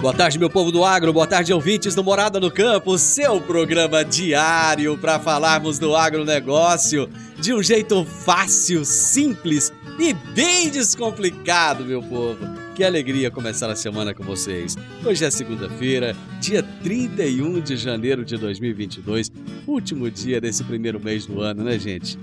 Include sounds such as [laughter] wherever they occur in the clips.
Boa tarde, meu povo do agro, boa tarde, ouvintes do Morada no Campo, seu programa diário para falarmos do agronegócio de um jeito fácil, simples e bem descomplicado, meu povo. Que alegria começar a semana com vocês. Hoje é segunda-feira, dia 31 de janeiro de 2022, último dia desse primeiro mês do ano, né, gente?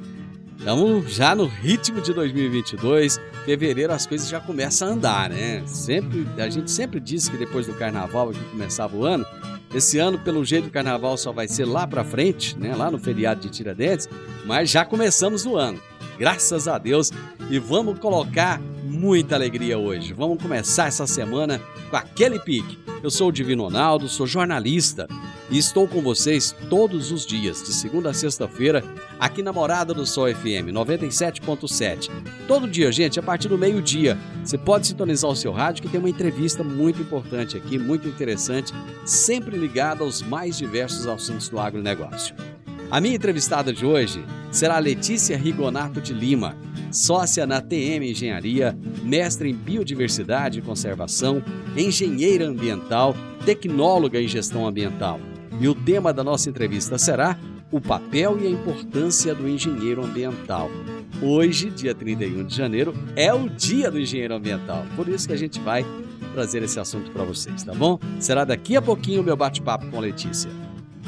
Estamos já no ritmo de 2022. Fevereiro as coisas já começam a andar, né? Sempre, a gente sempre disse que depois do carnaval que começava o ano, esse ano, pelo jeito, o carnaval só vai ser lá pra frente, né? Lá no feriado de Tiradentes, mas já começamos o ano. Graças a Deus. E vamos colocar muita alegria hoje. Vamos começar essa semana com aquele pique. Eu sou o Divino Ronaldo, sou jornalista e estou com vocês todos os dias, de segunda a sexta-feira, aqui na Morada do Sol FM 97.7. Todo dia, gente, a partir do meio-dia, você pode sintonizar o seu rádio que tem uma entrevista muito importante aqui, muito interessante, sempre ligada aos mais diversos assuntos do agronegócio. A minha entrevistada de hoje será Letícia Rigonato de Lima, sócia na TM Engenharia, mestre em Biodiversidade e Conservação, engenheira ambiental, tecnóloga em gestão ambiental. E o tema da nossa entrevista será o papel e a importância do engenheiro ambiental. Hoje, dia 31 de janeiro, é o dia do engenheiro ambiental. Por isso que a gente vai trazer esse assunto para vocês, tá bom? Será daqui a pouquinho o meu bate-papo com Letícia.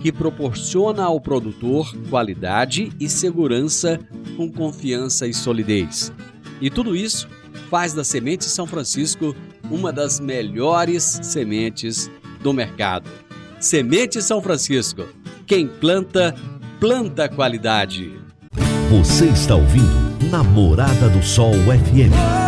que proporciona ao produtor qualidade e segurança com confiança e solidez. E tudo isso faz da Semente São Francisco uma das melhores sementes do mercado. Semente São Francisco. Quem planta, planta qualidade. Você está ouvindo Namorada do Sol FM.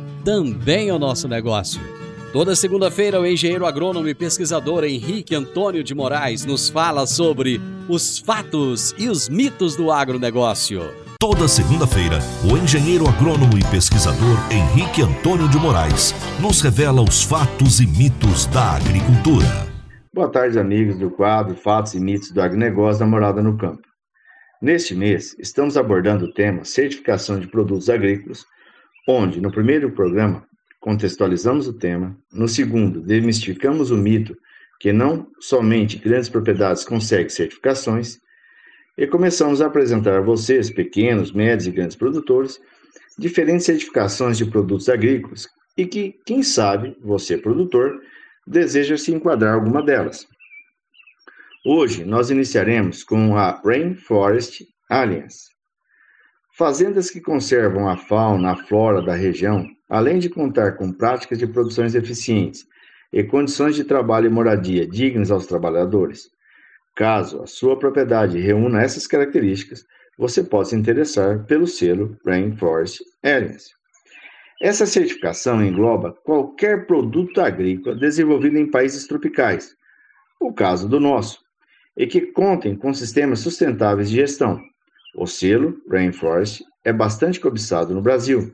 também é o nosso negócio. Toda segunda-feira, o engenheiro agrônomo e pesquisador Henrique Antônio de Moraes nos fala sobre os fatos e os mitos do agronegócio. Toda segunda-feira, o engenheiro agrônomo e pesquisador Henrique Antônio de Moraes nos revela os fatos e mitos da agricultura. Boa tarde, amigos do quadro Fatos e Mitos do Agronegócio da Morada no Campo. Neste mês, estamos abordando o tema Certificação de Produtos Agrícolas, onde, no primeiro programa, contextualizamos o tema, no segundo, demistificamos o mito que não somente grandes propriedades conseguem certificações, e começamos a apresentar a vocês, pequenos, médios e grandes produtores, diferentes certificações de produtos agrícolas e que, quem sabe, você, produtor, deseja se enquadrar alguma delas. Hoje nós iniciaremos com a Rainforest Alliance. Fazendas que conservam a fauna, a flora da região, além de contar com práticas de produções eficientes e condições de trabalho e moradia dignas aos trabalhadores. Caso a sua propriedade reúna essas características, você pode se interessar pelo selo Rainforest Alliance. Essa certificação engloba qualquer produto agrícola desenvolvido em países tropicais, o caso do nosso, e que contem com sistemas sustentáveis de gestão. O selo Rainforest é bastante cobiçado no Brasil,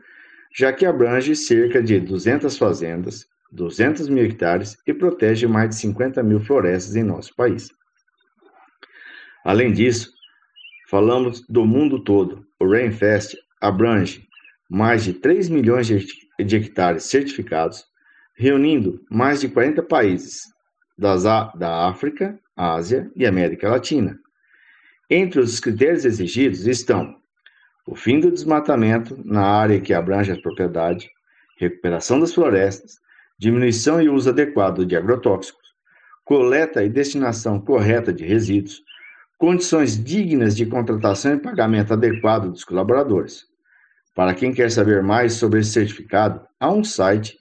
já que abrange cerca de 200 fazendas, 200 mil hectares e protege mais de 50 mil florestas em nosso país. Além disso, falamos do mundo todo. O Rainfest abrange mais de 3 milhões de hectares certificados, reunindo mais de 40 países das, da África, Ásia e América Latina. Entre os critérios exigidos estão o fim do desmatamento na área que abrange a propriedade, recuperação das florestas, diminuição e uso adequado de agrotóxicos, coleta e destinação correta de resíduos, condições dignas de contratação e pagamento adequado dos colaboradores. Para quem quer saber mais sobre esse certificado, há um site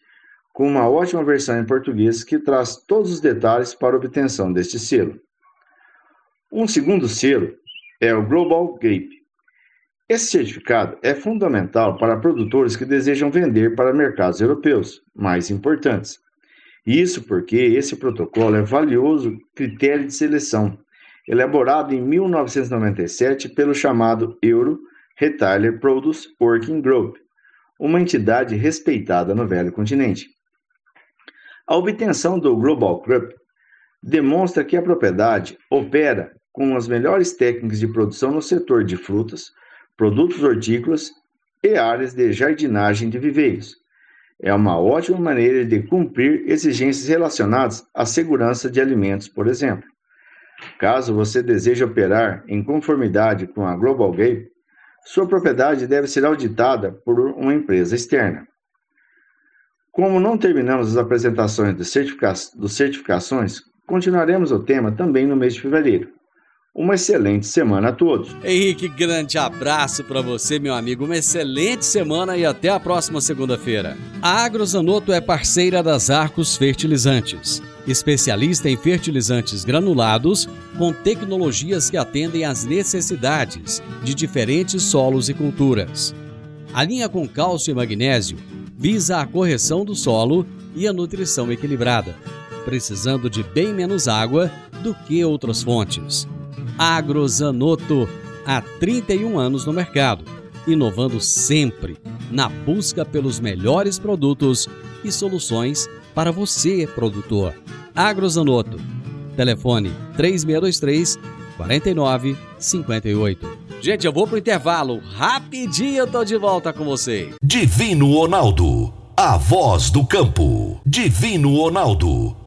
com uma ótima versão em português que traz todos os detalhes para obtenção deste selo. Um segundo selo é o Global Gap. Esse certificado é fundamental para produtores que desejam vender para mercados europeus mais importantes. Isso porque esse protocolo é valioso critério de seleção, elaborado em 1997 pelo chamado Euro Retailer Produce Working Group, uma entidade respeitada no velho continente. A obtenção do Global Group demonstra que a propriedade opera com as melhores técnicas de produção no setor de frutas, produtos hortícolas e áreas de jardinagem de viveiros. É uma ótima maneira de cumprir exigências relacionadas à segurança de alimentos, por exemplo. Caso você deseje operar em conformidade com a Global Gate, sua propriedade deve ser auditada por uma empresa externa. Como não terminamos as apresentações dos, certifica dos certificações, continuaremos o tema também no mês de fevereiro. Uma excelente semana a todos. Henrique, grande abraço para você, meu amigo. Uma excelente semana e até a próxima segunda-feira. A Agrozanoto é parceira das Arcos Fertilizantes, especialista em fertilizantes granulados com tecnologias que atendem às necessidades de diferentes solos e culturas. A linha com cálcio e magnésio visa a correção do solo e a nutrição equilibrada, precisando de bem menos água do que outras fontes. Agrozanoto, há 31 anos no mercado, inovando sempre na busca pelos melhores produtos e soluções para você, produtor. Agrozanoto. Telefone 3623 4958. Gente, eu vou pro intervalo. Rapidinho eu tô de volta com você. Divino Ronaldo, a voz do campo. Divino Ronaldo,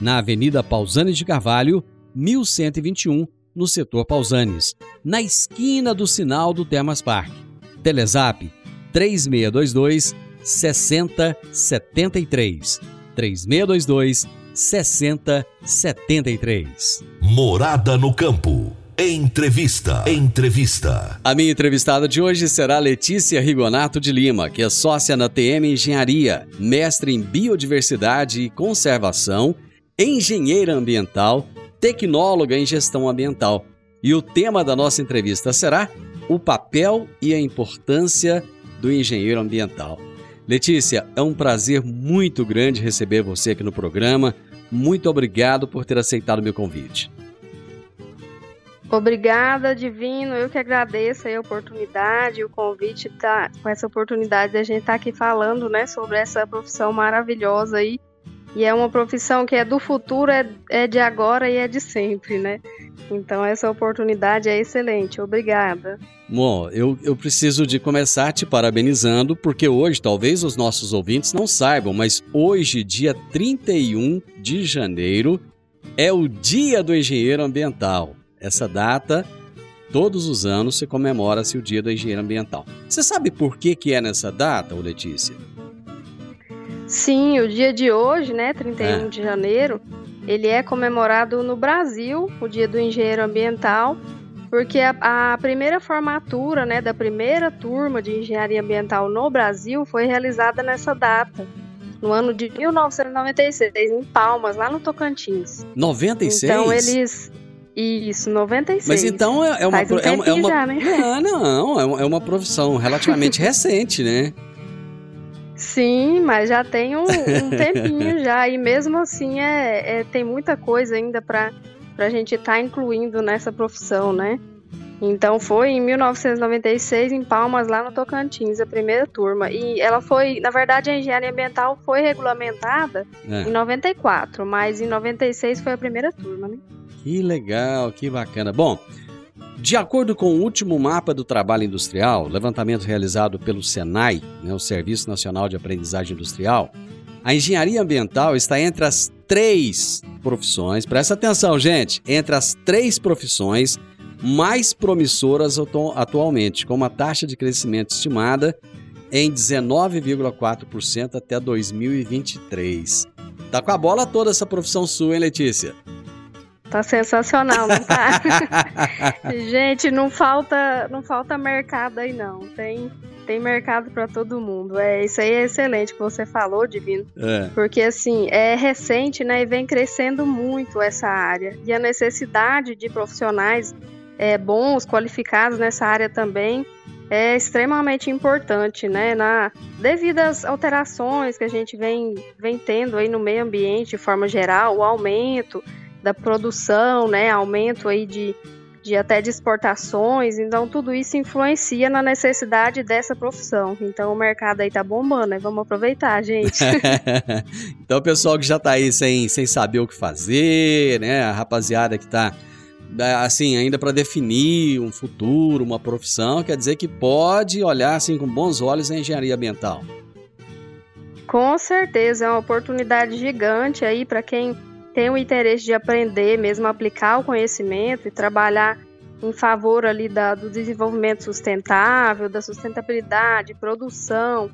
na Avenida Pausanes de Carvalho, 1121, no setor Pausanes, na esquina do sinal do Termas Park. Telezap 3622 6073. 3622 6073. Morada no campo. Entrevista. Entrevista. A minha entrevistada de hoje será Letícia Rigonato de Lima, que é sócia na TM Engenharia, mestre em biodiversidade e conservação, engenheira ambiental, tecnóloga em gestão ambiental. E o tema da nossa entrevista será o papel e a importância do engenheiro ambiental. Letícia, é um prazer muito grande receber você aqui no programa. Muito obrigado por ter aceitado o meu convite. Obrigada, Divino. Eu que agradeço a oportunidade, o convite, tá, com essa oportunidade da gente estar tá aqui falando, né, sobre essa profissão maravilhosa aí. E é uma profissão que é do futuro, é, é de agora e é de sempre, né? Então essa oportunidade é excelente. Obrigada. Bom, eu, eu preciso de começar te parabenizando, porque hoje, talvez os nossos ouvintes não saibam, mas hoje, dia 31 de janeiro, é o Dia do Engenheiro Ambiental. Essa data, todos os anos, se comemora-se o Dia do Engenheiro Ambiental. Você sabe por que, que é nessa data, Letícia? Sim, o dia de hoje, né, 31 é. de janeiro, ele é comemorado no Brasil, o Dia do Engenheiro Ambiental, porque a, a, primeira formatura, né, da primeira turma de engenharia ambiental no Brasil foi realizada nessa data, no ano de 1996, em Palmas, lá no Tocantins. 96? Então eles isso, 96. Mas então é, é uma. Um é uma, é uma já, né? Não, não, é uma, é uma profissão relativamente [laughs] recente, né? Sim, mas já tem um, um [laughs] tempinho já, e mesmo assim é, é, tem muita coisa ainda para a gente estar tá incluindo nessa profissão, né? Então foi em 1996 em Palmas, lá no Tocantins, a primeira turma. E ela foi, na verdade, a engenharia ambiental foi regulamentada é. em 94, mas em 96 foi a primeira turma, né? Que legal, que bacana. Bom, de acordo com o último mapa do trabalho industrial, levantamento realizado pelo SENAI, né, o Serviço Nacional de Aprendizagem Industrial, a engenharia ambiental está entre as três profissões, presta atenção, gente, entre as três profissões mais promissoras atualmente, com uma taxa de crescimento estimada em 19,4% até 2023. Tá com a bola toda essa profissão sua, hein, Letícia? Tá sensacional, não tá? [laughs] Gente, não falta, não falta mercado aí não. Tem tem mercado para todo mundo. É, isso aí é excelente que você falou, Divino. É. Porque assim, é recente, né, e vem crescendo muito essa área. E a necessidade de profissionais é, bons, qualificados nessa área também é extremamente importante, né? Na, devido às alterações que a gente vem, vem tendo aí no meio ambiente de forma geral, o aumento da produção, né, aumento aí de, de até de exportações, então tudo isso influencia na necessidade dessa profissão. Então o mercado aí tá bombando, né? Vamos aproveitar, gente. [laughs] [laughs] então o pessoal que já tá aí sem, sem saber o que fazer, né? A rapaziada que tá é, assim, ainda para definir um futuro, uma profissão, quer dizer que pode olhar assim com bons olhos a engenharia ambiental. Com certeza, é uma oportunidade gigante aí para quem tem o interesse de aprender, mesmo aplicar o conhecimento e trabalhar em favor ali da, do desenvolvimento sustentável, da sustentabilidade, produção,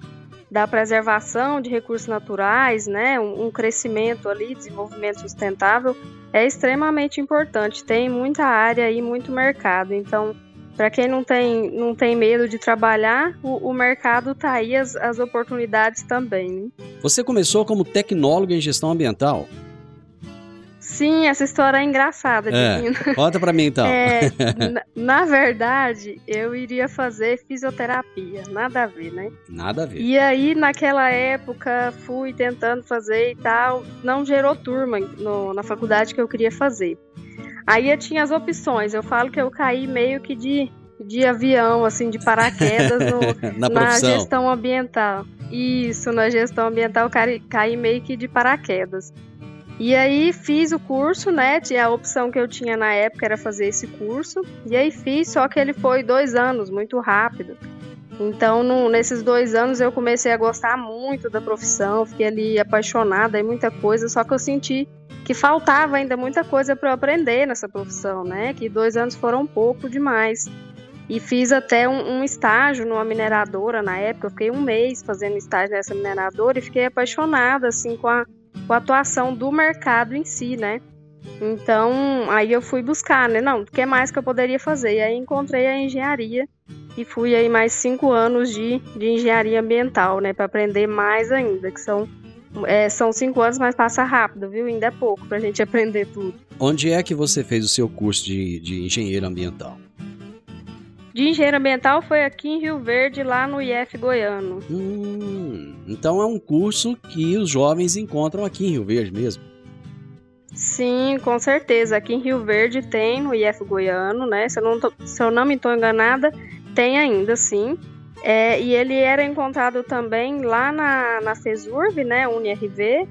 da preservação de recursos naturais, né, um, um crescimento ali, desenvolvimento sustentável, é extremamente importante. Tem muita área e muito mercado. Então, para quem não tem, não tem medo de trabalhar, o, o mercado está aí, as, as oportunidades também. Né? Você começou como tecnólogo em gestão ambiental. Sim, essa história é engraçada, é, [laughs] Conta pra mim então. É, [laughs] na, na, verdade, eu iria fazer fisioterapia, nada a ver, né? Nada a ver. E aí, naquela época, fui tentando fazer e tal, não gerou turma no, na faculdade que eu queria fazer. Aí eu tinha as opções, eu falo que eu caí meio que de, de avião, assim, de paraquedas no, [laughs] na, na gestão ambiental. Isso, na gestão ambiental caí, caí meio que de paraquedas. E aí fiz o curso, né? A opção que eu tinha na época era fazer esse curso. E aí fiz, só que ele foi dois anos, muito rápido. Então, no, nesses dois anos eu comecei a gostar muito da profissão, fiquei ali apaixonada em muita coisa, só que eu senti que faltava ainda muita coisa para eu aprender nessa profissão, né? Que dois anos foram pouco demais. E fiz até um, um, estágio numa mineradora na época, eu fiquei um mês fazendo estágio nessa mineradora e fiquei apaixonada, assim, com a, com a atuação do mercado em si, né? Então, aí eu fui buscar, né? Não, o que mais que eu poderia fazer? E aí encontrei a engenharia e fui aí mais cinco anos de, de engenharia ambiental, né? Para aprender mais ainda, que são, é, são cinco anos, mas passa rápido, viu? Ainda é pouco para a gente [laughs] aprender tudo. Onde é que você fez o seu curso de, de engenheiro ambiental? de engenheiro ambiental foi aqui em Rio Verde, lá no IF Goiano. Hum, então é um curso que os jovens encontram aqui em Rio Verde mesmo. Sim, com certeza. Aqui em Rio Verde tem no IF Goiano, né? Se eu não, tô, se eu não me estou enganada, tem ainda sim. É, e ele era encontrado também lá na, na FESURV, né? UniRV.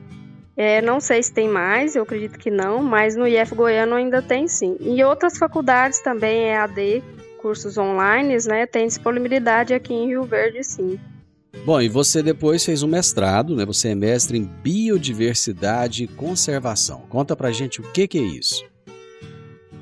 É, não sei se tem mais, eu acredito que não, mas no IF Goiano ainda tem sim. E outras faculdades também, EAD, cursos online, né? Tem disponibilidade aqui em Rio Verde, sim. Bom, e você depois fez um mestrado, né? Você é mestre em biodiversidade e conservação. Conta pra gente o que, que é isso.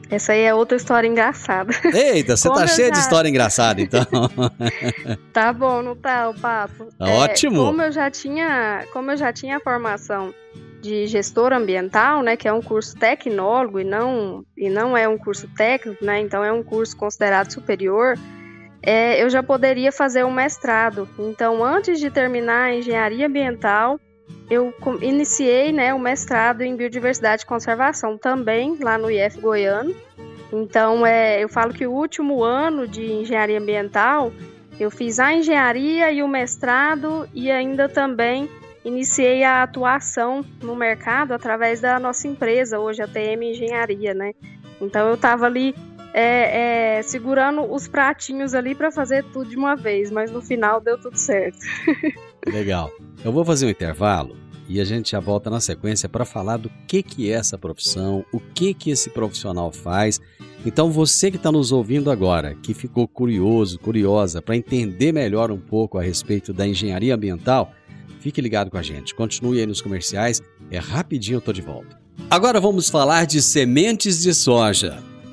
Essa aí é outra história engraçada. Eita, você [laughs] Como tá eu cheio de já- história engraçada, então. [laughs] Tá bom, não tá o papo? Tá ótimo. Como eu já tinha, como eu já tinha a formação de gestor ambiental, né, que é um curso tecnólogo e não e não é um curso técnico, né? Então é um curso considerado superior. É, eu já poderia fazer um mestrado. Então, antes de terminar a engenharia ambiental, eu iniciei, né, o mestrado em biodiversidade e conservação também lá no IF Goiano. Então, é, eu falo que o último ano de engenharia ambiental eu fiz a engenharia e o mestrado e ainda também iniciei a atuação no mercado através da nossa empresa, hoje a TM Engenharia, né? Então eu estava ali é, é, segurando os pratinhos ali para fazer tudo de uma vez, mas no final deu tudo certo. [laughs] Legal. Eu vou fazer um intervalo e a gente já volta na sequência para falar do que, que é essa profissão, o que, que esse profissional faz. Então, você que está nos ouvindo agora, que ficou curioso, curiosa, para entender melhor um pouco a respeito da engenharia ambiental, fique ligado com a gente. Continue aí nos comerciais, é rapidinho eu tô de volta. Agora vamos falar de sementes de soja.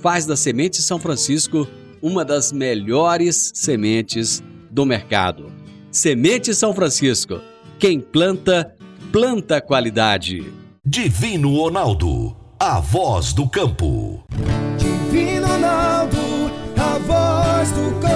faz da Semente São Francisco uma das melhores sementes do mercado. Semente São Francisco. Quem planta, planta qualidade. Divino Ronaldo, a voz do campo. Divino Ronaldo, a voz do campo.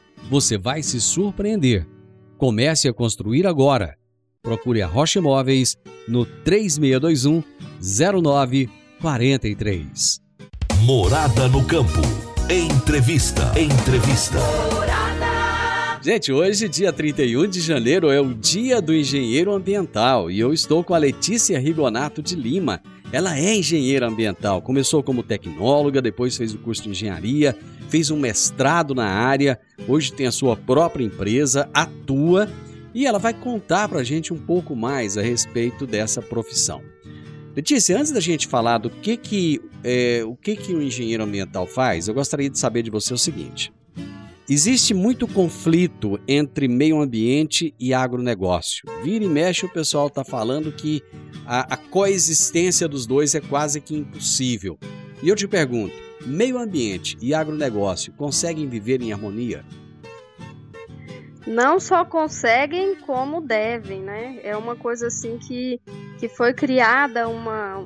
você vai se surpreender. Comece a construir agora. Procure a Rocha Imóveis no 3621 0943. Morada no campo. Entrevista. Entrevista. Gente, hoje, dia 31 de janeiro, é o Dia do Engenheiro Ambiental e eu estou com a Letícia Rigonato de Lima. Ela é engenheira ambiental, começou como tecnóloga, depois fez o curso de engenharia, fez um mestrado na área, hoje tem a sua própria empresa, atua e ela vai contar pra gente um pouco mais a respeito dessa profissão. Letícia, antes da gente falar do que que, é, o que que o engenheiro ambiental faz, eu gostaria de saber de você o seguinte. Existe muito conflito entre meio ambiente e agronegócio. Vira e mexe, o pessoal está falando que a, a coexistência dos dois é quase que impossível. E eu te pergunto: meio ambiente e agronegócio conseguem viver em harmonia? não só conseguem como devem, né? É uma coisa assim que, que foi criada uma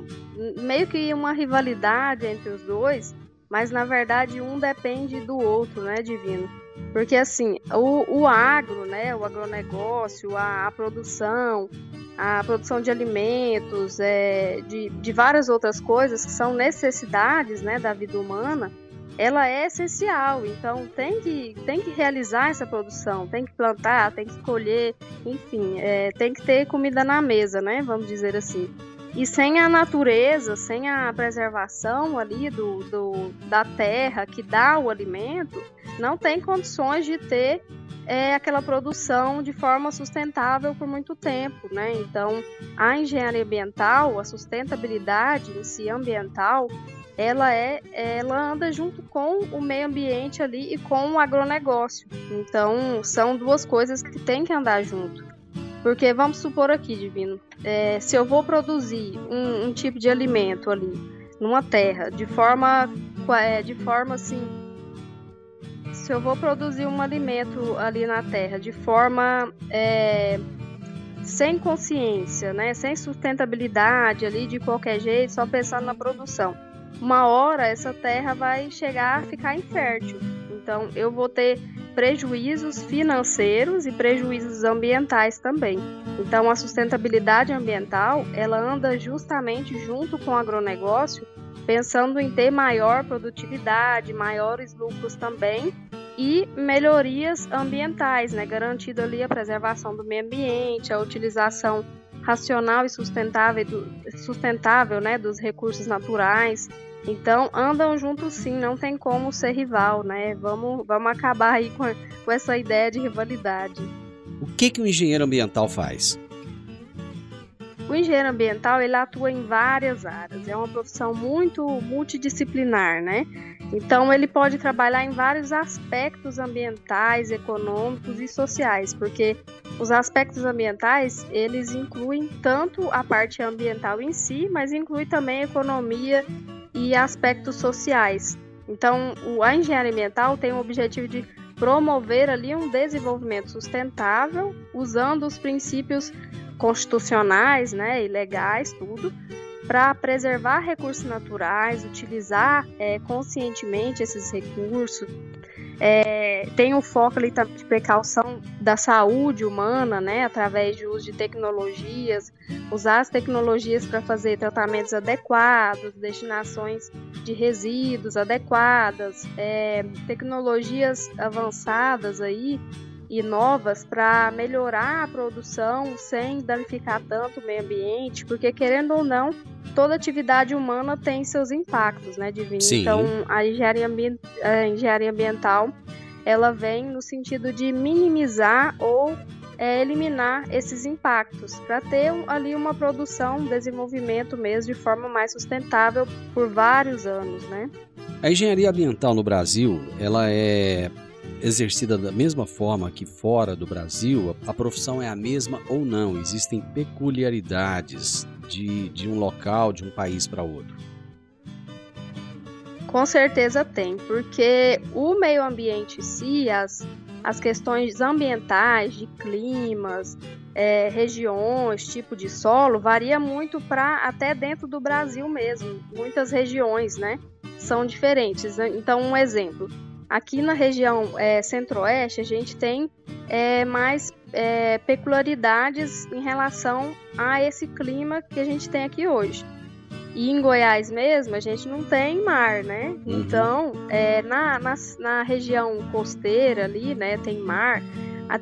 meio que uma rivalidade entre os dois, mas na verdade um depende do outro, né, Divino? Porque assim, o, o agro, né, o agronegócio, a, a produção, a produção de alimentos, é, de, de várias outras coisas que são necessidades, né, da vida humana, ela é essencial. Então tem que, tem que realizar essa produção, tem que plantar, tem que colher, enfim, é, tem que ter comida na mesa, né? Vamos dizer assim. E sem a natureza, sem a preservação ali do, do, da terra que dá o alimento, não tem condições de ter é aquela produção de forma sustentável por muito tempo, né? Então, a engenharia ambiental, a sustentabilidade em si ambiental, ela é, ela anda junto com o meio ambiente ali e com o agronegócio. Então, são duas coisas que têm que andar junto. Porque vamos supor aqui, Divino, é, se eu vou produzir um, um, tipo de alimento ali numa terra de forma, é, de forma assim, se eu vou produzir um alimento ali na terra de forma é, sem consciência, né, sem sustentabilidade ali de qualquer jeito, só pensando na produção, uma hora essa terra vai chegar a ficar infértil. Então eu vou ter prejuízos financeiros e prejuízos ambientais também. Então a sustentabilidade ambiental, ela anda justamente junto com o agronegócio, pensando em ter maior produtividade, maiores lucros também e melhorias ambientais, né, garantindo ali a preservação do meio ambiente, a utilização racional e sustentável, sustentável né, dos recursos naturais. Então andam juntos sim, não tem como ser rival, né? Vamos, vamos acabar aí com, com essa ideia de rivalidade. O que, que o engenheiro ambiental faz? O engenheiro ambiental ele atua em várias áreas, é uma profissão muito multidisciplinar, né? Então ele pode trabalhar em vários aspectos ambientais, econômicos e sociais, porque os aspectos ambientais eles incluem tanto a parte ambiental em si, mas inclui também economia e aspectos sociais. Então a engenharia ambiental tem o objetivo de promover ali um desenvolvimento sustentável usando os princípios constitucionais, né, e legais, tudo, para preservar recursos naturais, utilizar é, conscientemente esses recursos. É, tem o foco ali de precaução da saúde humana, né, através de uso de tecnologias, usar as tecnologias para fazer tratamentos adequados, destinações de resíduos adequadas, é, tecnologias avançadas aí e novas para melhorar a produção sem danificar tanto o meio ambiente, porque querendo ou não, toda atividade humana tem seus impactos, né, Divino? Sim. Então, a engenharia, a engenharia ambiental, ela vem no sentido de minimizar ou é, eliminar esses impactos, para ter ali uma produção, um desenvolvimento mesmo de forma mais sustentável por vários anos, né? A engenharia ambiental no Brasil, ela é exercida da mesma forma que fora do Brasil, a profissão é a mesma ou não? Existem peculiaridades de, de um local, de um país para outro? Com certeza tem, porque o meio ambiente em si, as, as questões ambientais, de climas, é, regiões, tipo de solo, varia muito para até dentro do Brasil mesmo. Muitas regiões, né, são diferentes. Então, um exemplo: Aqui na região é, centro-oeste, a gente tem é, mais é, peculiaridades em relação a esse clima que a gente tem aqui hoje. E em Goiás mesmo, a gente não tem mar, né? Uhum. Então, é, na, na, na, região costeira ali, né, tem mar,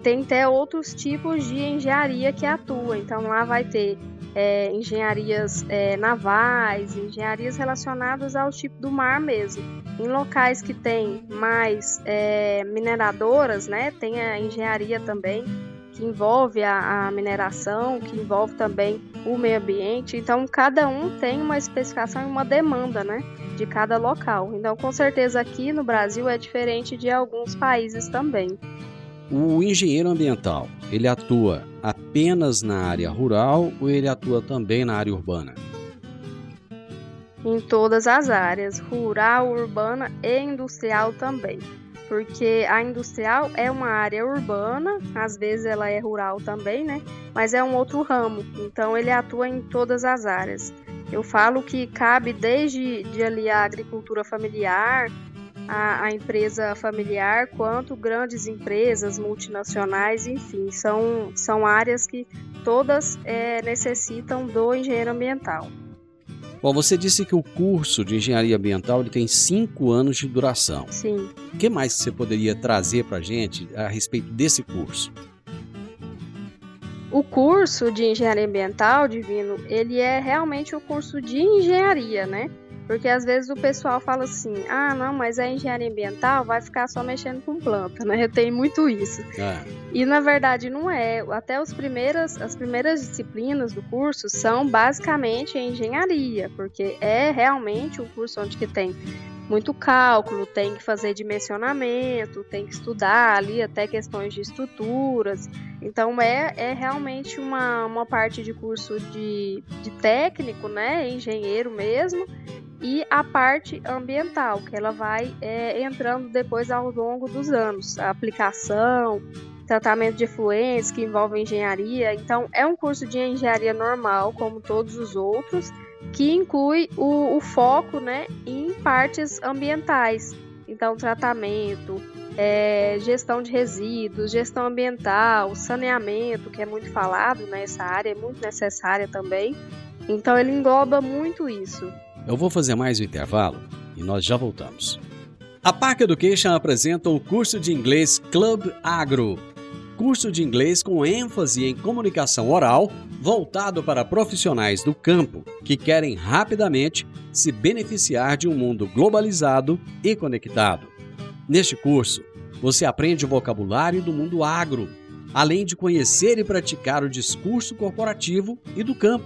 tem até outros tipos de engenharia que atua. Então, lá vai ter é, engenharias é, navais, engenharias relacionadas ao tipo do mar mesmo. Em locais que tem mais é, mineradoras, né, tem a engenharia também que envolve a, a, mineração, que envolve também o meio ambiente. Então, cada um tem uma especificação e uma demanda, né, de cada local. Então, com certeza aqui no Brasil é diferente de alguns países também. O engenheiro ambiental, ele atua apenas na área rural ou ele atua também na área urbana? Em todas as áreas, rural, urbana e industrial também. Porque a industrial é uma área urbana, às vezes ela é rural também, né? Mas é um outro ramo, então ele atua em todas as áreas. Eu falo que cabe desde de ali a agricultura familiar, a, a, empresa familiar quanto grandes empresas multinacionais, enfim, são, são áreas que todas é, necessitam do engenheiro ambiental. Bom, você disse que o curso de engenharia ambiental ele tem cinco anos de duração. Sim. O que mais você poderia trazer para a gente a respeito desse curso? O curso de engenharia ambiental, Divino, ele é realmente o curso de engenharia, né? Porque às vezes o pessoal fala assim: ah, não, mas a engenharia ambiental vai ficar só mexendo com planta, né? Tem muito isso. É. E na verdade não é. Até os primeiras, as primeiras disciplinas do curso são basicamente engenharia, porque é realmente um curso onde que tem muito cálculo, tem que fazer dimensionamento, tem que estudar ali até questões de estruturas. Então é, é realmente uma, uma parte de curso de, de técnico, né? Engenheiro mesmo, e a parte ambiental, que ela vai é, entrando depois ao longo dos anos. A aplicação, tratamento de efluentes, que envolve engenharia. Então, é um curso de engenharia normal, como todos os outros, que inclui o, o foco né, em partes ambientais. Então, tratamento, é, gestão de resíduos, gestão ambiental, saneamento, que é muito falado nessa área, é muito necessária também. Então, ele engloba muito isso. Eu vou fazer mais um intervalo e nós já voltamos. A Park Education apresenta o curso de inglês Club Agro. Curso de inglês com ênfase em comunicação oral, voltado para profissionais do campo que querem rapidamente se beneficiar de um mundo globalizado e conectado. Neste curso, você aprende o vocabulário do mundo agro, além de conhecer e praticar o discurso corporativo e do campo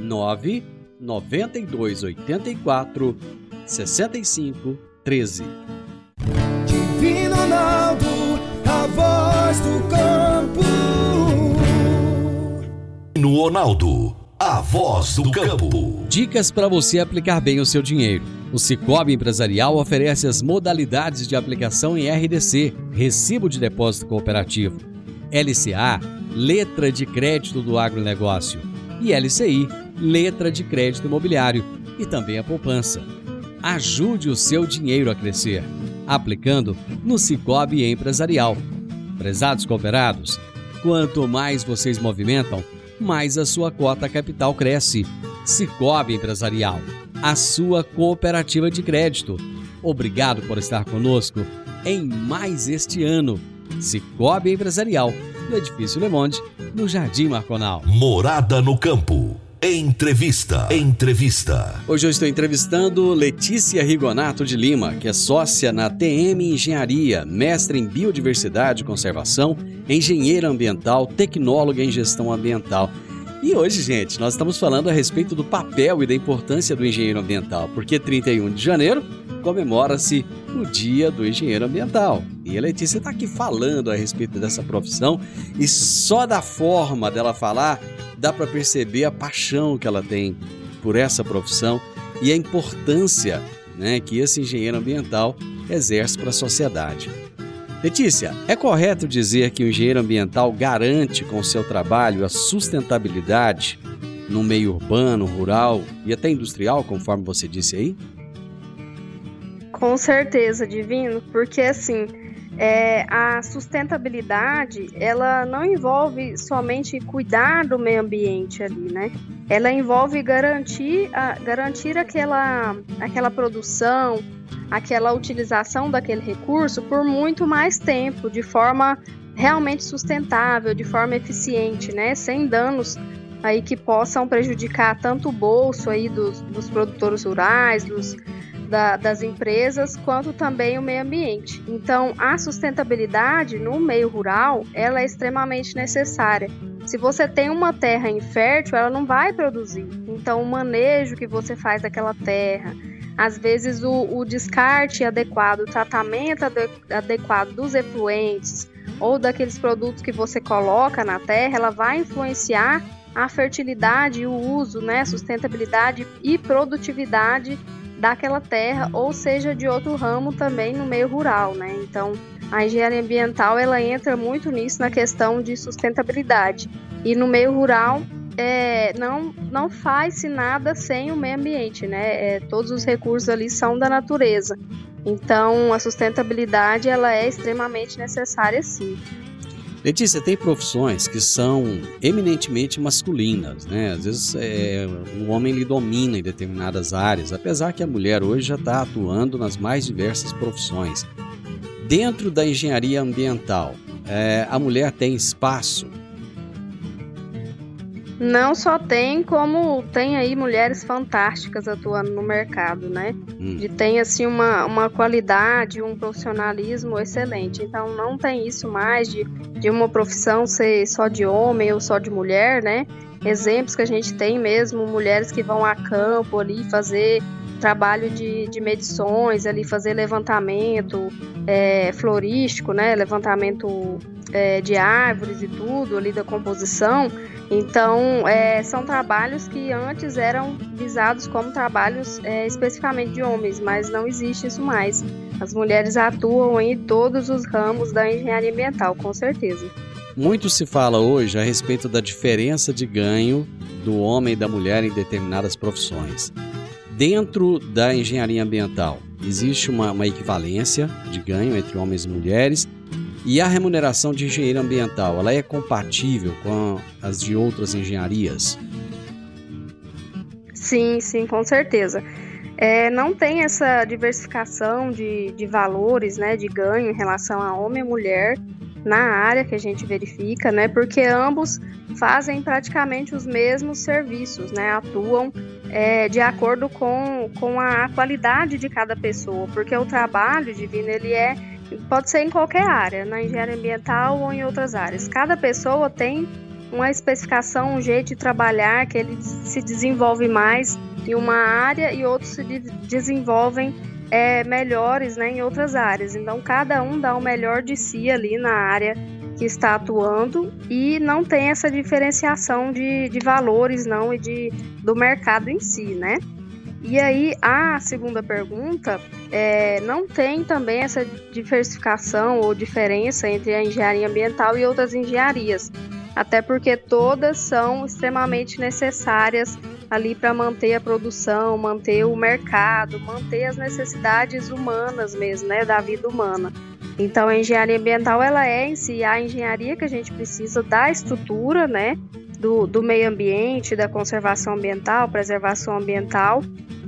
9 92 84 65 13. Divino Ronaldo, a voz do campo. No Ronaldo, a voz do campo. Dicas para você aplicar bem o seu dinheiro. O Cicobi Empresarial oferece as modalidades de aplicação em RDC, Recibo de Depósito Cooperativo, LCA, Letra de Crédito do Agronegócio, e LCI, letra de crédito imobiliário e também a poupança. Ajude o seu dinheiro a crescer, aplicando no Cicobi Empresarial. Prezados cooperados, quanto mais vocês movimentam, mais a sua cota capital cresce. Cicobi Empresarial, a sua cooperativa de crédito. Obrigado por estar conosco em mais este ano. Cicobi Empresarial, no Edifício Le Monde, no Jardim Marconal. Morada no campo. Entrevista. Entrevista. Hoje eu estou entrevistando Letícia Rigonato de Lima, que é sócia na TM Engenharia, mestre em Biodiversidade e Conservação, engenheira ambiental, tecnóloga em gestão ambiental. E hoje, gente, nós estamos falando a respeito do papel e da importância do engenheiro ambiental, porque 31 de janeiro comemora-se o Dia do Engenheiro Ambiental. E a Letícia está aqui falando a respeito dessa profissão e só da forma dela falar dá para perceber a paixão que ela tem por essa profissão e a importância né, que esse engenheiro ambiental exerce para a sociedade. Letícia, é correto dizer que o engenheiro ambiental garante com seu trabalho a sustentabilidade no meio urbano, rural e até industrial, conforme você disse aí? Com certeza, Divino, porque assim, é, a sustentabilidade, ela não envolve somente cuidar do meio ambiente ali, né? Ela envolve garantir, a, garantir aquela, aquela produção, aquela utilização daquele recurso por muito mais tempo, de forma realmente sustentável, de forma eficiente, né? Sem danos aí que possam prejudicar tanto o bolso aí dos, dos produtores rurais, dos da, das empresas, quanto também o meio ambiente. Então, a sustentabilidade no meio rural, ela é extremamente necessária. Se você tem uma terra infértil, ela não vai produzir. Então, o manejo que você faz daquela terra, às vezes o, o descarte adequado, o tratamento ade, adequado dos efluentes ou daqueles produtos que você coloca na terra, ela vai influenciar a fertilidade o uso, né, sustentabilidade e produtividade daquela terra ou seja de outro ramo também no meio rural, né? Então, a engenharia ambiental ela entra muito nisso na questão de sustentabilidade. E no meio rural, é, não, não faz-se nada sem o meio ambiente, né? É, todos os recursos ali são da natureza. Então, a sustentabilidade ela é extremamente necessária, sim. Letícia, tem profissões que são eminentemente masculinas, né? Às vezes é, o homem ele domina em determinadas áreas, apesar que a mulher hoje já está atuando nas mais diversas profissões. Dentro da engenharia ambiental, é, a mulher tem espaço não só tem, como tem aí mulheres fantásticas atuando no mercado, né? Hum. De tem assim uma, uma qualidade, um profissionalismo excelente. Então não tem isso mais de, de uma profissão ser só de homem ou só de mulher, né? Exemplos que a gente tem mesmo, mulheres que vão a campo ali fazer trabalho de, de medições, ali fazer levantamento é, florístico, né? Levantamento é, de árvores e tudo ali da composição. Então, é, são trabalhos que antes eram visados como trabalhos é, especificamente de homens, mas não existe isso mais. As mulheres atuam em todos os ramos da engenharia ambiental, com certeza. Muito se fala hoje a respeito da diferença de ganho do homem e da mulher em determinadas profissões. Dentro da engenharia ambiental, existe uma, uma equivalência de ganho entre homens e mulheres e a remuneração de engenheiro ambiental, ela é compatível com as de outras engenharias? Sim, sim, com certeza. É, não tem essa diversificação de, de valores, né, de ganho em relação a homem e mulher na área que a gente verifica, né, porque ambos fazem praticamente os mesmos serviços, né, atuam é, de acordo com, com a qualidade de cada pessoa, porque o trabalho divino ele é Pode ser em qualquer área, na engenharia ambiental ou em outras áreas. Cada pessoa tem uma especificação, um jeito de trabalhar que ele se desenvolve mais em uma área e outros se desenvolvem é, melhores né, em outras áreas. Então, cada um dá o melhor de si ali na área que está atuando e não tem essa diferenciação de, de valores não e de, do mercado em si, né? E aí, a segunda pergunta, é, não tem também essa diversificação ou diferença entre a engenharia ambiental e outras engenharias, até porque todas são extremamente necessárias ali para manter a produção, manter o mercado, manter as necessidades humanas mesmo, né, da vida humana. Então, a engenharia ambiental ela é em si a engenharia que a gente precisa da estrutura, né, do, do meio ambiente, da conservação ambiental, preservação ambiental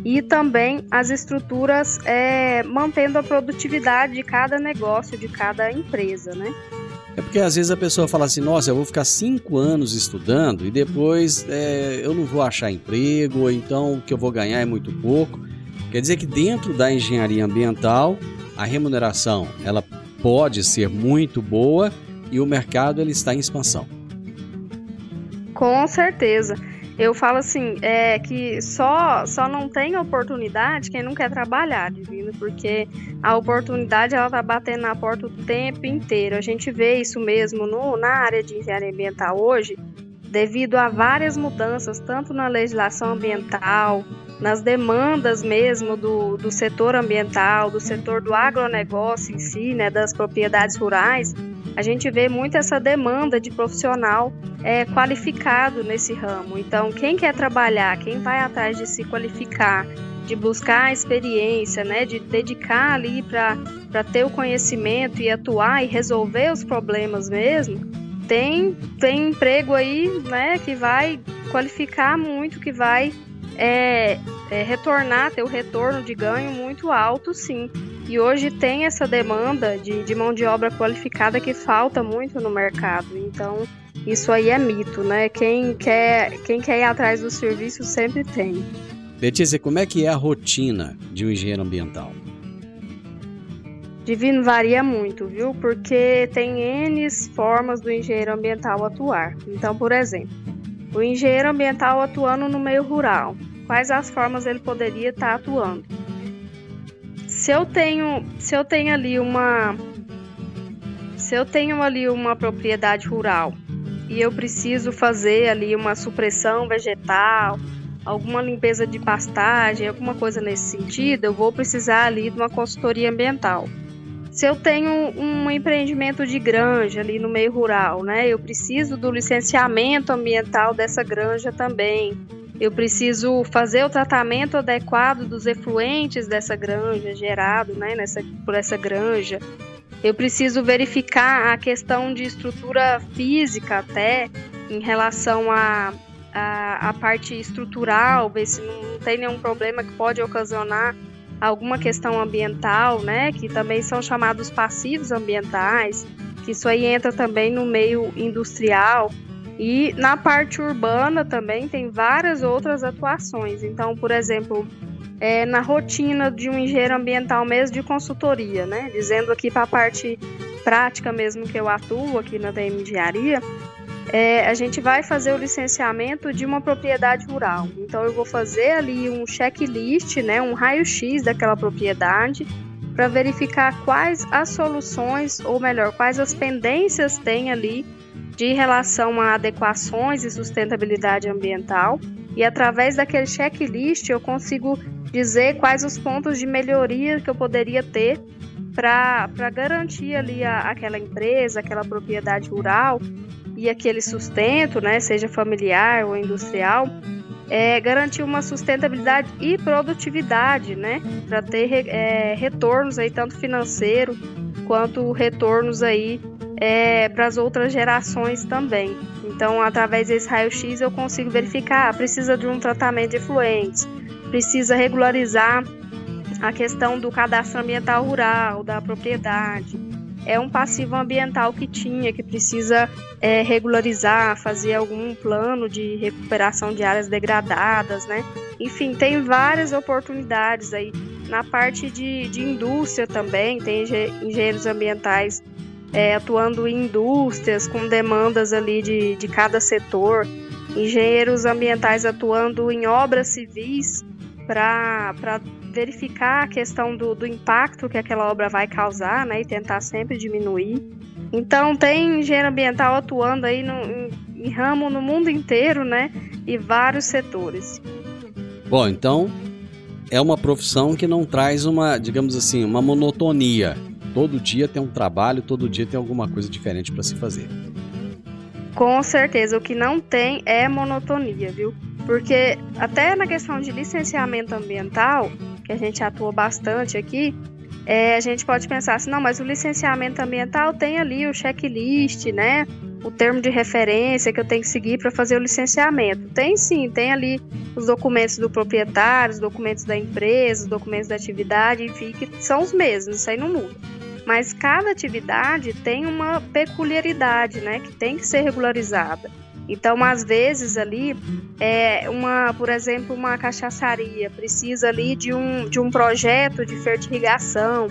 e também as estruturas é, mantendo a produtividade de cada negócio, de cada empresa, né? É porque às vezes a pessoa fala assim, nossa, eu vou ficar cinco anos estudando e depois é, eu não vou achar emprego, ou então o que eu vou ganhar é muito pouco. Quer dizer que dentro da engenharia ambiental, a remuneração ela pode ser muito boa e o mercado ele está em expansão. Com certeza. Eu falo assim, é que só só não tem oportunidade quem não quer trabalhar, divino, porque a oportunidade ela tá batendo na porta o tempo inteiro. A gente vê isso mesmo no, na área de engenharia ambiental hoje, devido a várias mudanças, tanto na legislação ambiental, nas demandas mesmo do, do setor ambiental, do setor do agronegócio em si, né, das propriedades rurais a gente vê muito essa demanda de profissional é, qualificado nesse ramo. Então, quem quer trabalhar, quem vai atrás de se qualificar, de buscar a experiência, né, de dedicar ali para ter o conhecimento e atuar e resolver os problemas mesmo, tem, tem emprego aí né, que vai qualificar muito, que vai é, é, retornar, ter o retorno de ganho muito alto, sim. E hoje tem essa demanda de, de mão de obra qualificada que falta muito no mercado. Então, isso aí é mito, né? Quem quer, quem quer ir atrás do serviço sempre tem. Letícia, como é que é a rotina de um engenheiro ambiental? Divino varia muito, viu? Porque tem N formas do engenheiro ambiental atuar. Então, por exemplo, o engenheiro ambiental atuando no meio rural. Quais as formas ele poderia estar atuando? Se eu tenho, se eu tenho ali uma se eu tenho ali uma propriedade rural e eu preciso fazer ali uma supressão vegetal, alguma limpeza de pastagem, alguma coisa nesse sentido, eu vou precisar ali de uma consultoria ambiental. se eu tenho um empreendimento de granja ali no meio rural, né? Eu preciso do licenciamento ambiental dessa granja também. Eu preciso fazer o tratamento adequado dos efluentes dessa granja gerado, né, nessa, por essa granja. Eu preciso verificar a questão de estrutura física até em relação à a, a, a, parte estrutural, ver se não tem nenhum problema que pode ocasionar alguma questão ambiental, né? Que também são chamados passivos ambientais, que isso aí entra também no meio industrial. E na parte urbana também tem várias outras atuações. Então, por exemplo, é, na rotina de um engenheiro ambiental mesmo de consultoria, né? Dizendo aqui para a parte prática mesmo que eu atuo aqui na DM Engenharia, é, a gente vai fazer o licenciamento de uma propriedade rural. Então eu vou fazer ali um checklist, né, um raio-x daquela propriedade para verificar quais as soluções, ou melhor, quais as pendências tem ali de relação a adequações e sustentabilidade ambiental. E através daquele checklist eu consigo dizer quais os pontos de melhoria que eu poderia ter para garantir ali a, aquela empresa, aquela propriedade rural e aquele sustento, né, seja familiar ou industrial, é, garantir uma sustentabilidade e produtividade, né, para ter é, retornos aí tanto financeiro quanto retornos aí é, para as outras gerações também. Então, através desse raio-x eu consigo verificar, ah, precisa de um tratamento de efluentes, precisa regularizar a questão do cadastro ambiental rural da propriedade, é um passivo ambiental que tinha, que precisa é, regularizar, fazer algum plano de recuperação de áreas degradadas, né? Enfim, tem várias oportunidades aí. Na parte de, de indústria também, tem engenheiros ambientais é, atuando em indústrias com demandas ali de, de cada setor, engenheiros ambientais atuando em obras civis para verificar a questão do, do impacto que aquela obra vai causar, né, e tentar sempre diminuir. Então tem engenheiro ambiental atuando aí no, em, em ramo no mundo inteiro, né, e vários setores. Bom, então é uma profissão que não traz uma, digamos assim, uma monotonia. Todo dia tem um trabalho, todo dia tem alguma coisa diferente para se fazer. Com certeza, o que não tem é monotonia, viu? Porque até na questão de licenciamento ambiental, que a gente atua bastante aqui, é, a gente pode pensar assim, não, mas o licenciamento ambiental tem ali o checklist, né? O termo de referência que eu tenho que seguir para fazer o licenciamento. Tem sim, tem ali os documentos do proprietário, os documentos da empresa, os documentos da atividade, enfim, que são os mesmos, isso aí não muda. Mas cada atividade tem uma peculiaridade, né? Que tem que ser regularizada. Então, às vezes ali, é uma, por exemplo, uma cachaçaria precisa ali de um, de um projeto de fertilização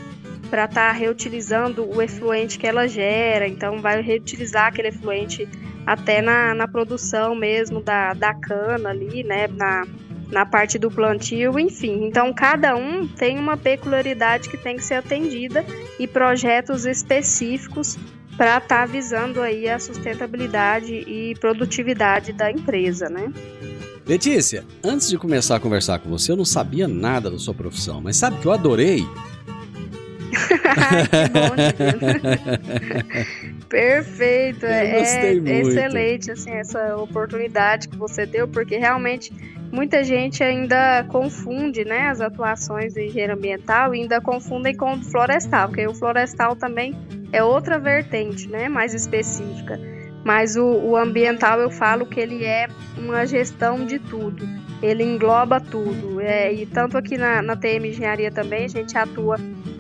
para estar tá reutilizando o efluente que ela gera. Então, vai reutilizar aquele efluente até na, na produção mesmo da, da cana ali, né? Na, na parte do plantio, enfim. Então, cada um tem uma peculiaridade que tem que ser atendida e projetos específicos para estar tá visando aí a sustentabilidade e produtividade da empresa, né? Letícia, antes de começar a conversar com você, eu não sabia nada da sua profissão, mas sabe que eu adorei? [laughs] que bom, [laughs] Perfeito, é, é excelente assim essa oportunidade que você deu, porque realmente muita gente ainda confunde, né, as atuações do engenheiro ambiental e ainda confundem com o florestal, porque o florestal também é outra vertente, né, mais específica. Mas o, o ambiental eu falo que ele é uma gestão de tudo, ele engloba tudo. É, e tanto aqui na, na TM Engenharia também a gente atua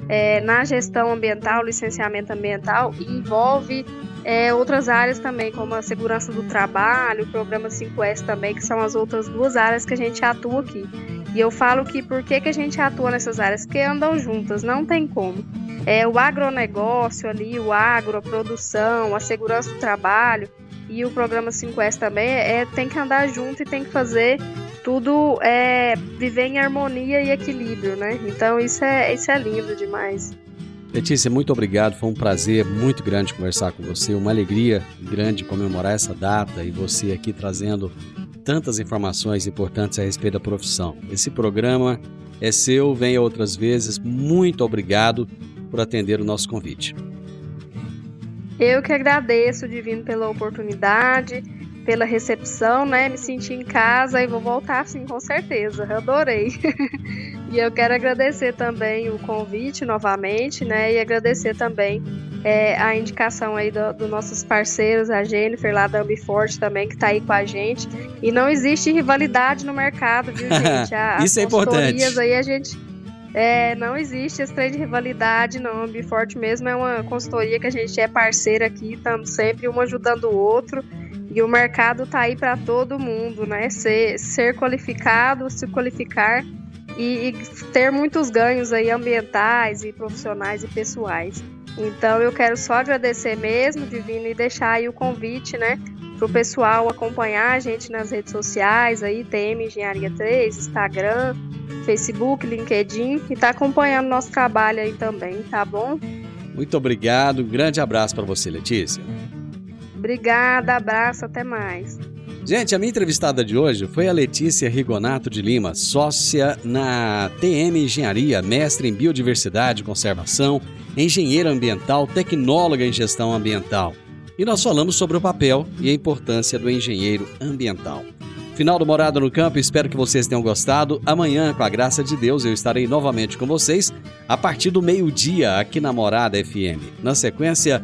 é, na gestão ambiental, licenciamento ambiental, envolve é, outras áreas também, como a segurança do trabalho, o programa 5S também, que são as outras duas áreas que a gente atua aqui. E eu falo que por que, que a gente atua nessas áreas? Porque andam juntas, não tem como. É, o agronegócio ali, o agro, a produção, a segurança do trabalho e o programa 5S também é, tem que andar junto e tem que fazer tudo é, viver em harmonia e equilíbrio, né? Então isso é, isso é lindo demais. Letícia, muito obrigado. Foi um prazer muito grande conversar com você. Uma alegria grande comemorar essa data e você aqui trazendo tantas informações importantes a respeito da profissão. Esse programa é seu, venha outras vezes. Muito obrigado por atender o nosso convite. Eu que agradeço, Divino, pela oportunidade, pela recepção, né? Me senti em casa e vou voltar sim, com certeza. Adorei. [laughs] e eu quero agradecer também o convite novamente, né? E agradecer também é, a indicação aí dos do nossos parceiros, a Jennifer lá da Ambiforte também, que está aí com a gente. E não existe rivalidade no mercado, viu, [laughs] gente? A, Isso é importante. aí a gente. É, não existe esse trem de rivalidade, não. A Ambiforte mesmo é uma consultoria que a gente é parceira aqui, estamos sempre um ajudando o outro. E o mercado tá aí para todo mundo, né? Ser, ser qualificado, se qualificar e, e ter muitos ganhos aí ambientais e profissionais e pessoais. Então eu quero só agradecer mesmo, Divino, e deixar aí o convite, né, para o pessoal acompanhar a gente nas redes sociais, aí TM Engenharia 3, Instagram, Facebook, LinkedIn, e tá acompanhando nosso trabalho aí também, tá bom? Muito obrigado, um grande abraço para você, Letícia. Obrigada, abraço, até mais. Gente, a minha entrevistada de hoje foi a Letícia Rigonato de Lima, sócia na TM Engenharia, mestre em Biodiversidade e Conservação, engenheira ambiental, tecnóloga em gestão ambiental. E nós falamos sobre o papel e a importância do engenheiro ambiental. Final do Morada no Campo, espero que vocês tenham gostado. Amanhã, com a graça de Deus, eu estarei novamente com vocês a partir do meio-dia aqui na Morada FM. Na sequência,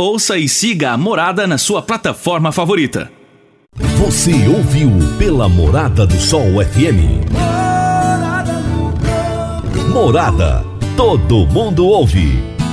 Ouça e siga a Morada na sua plataforma favorita. Você ouviu pela Morada do Sol FM. Morada. Todo mundo ouve.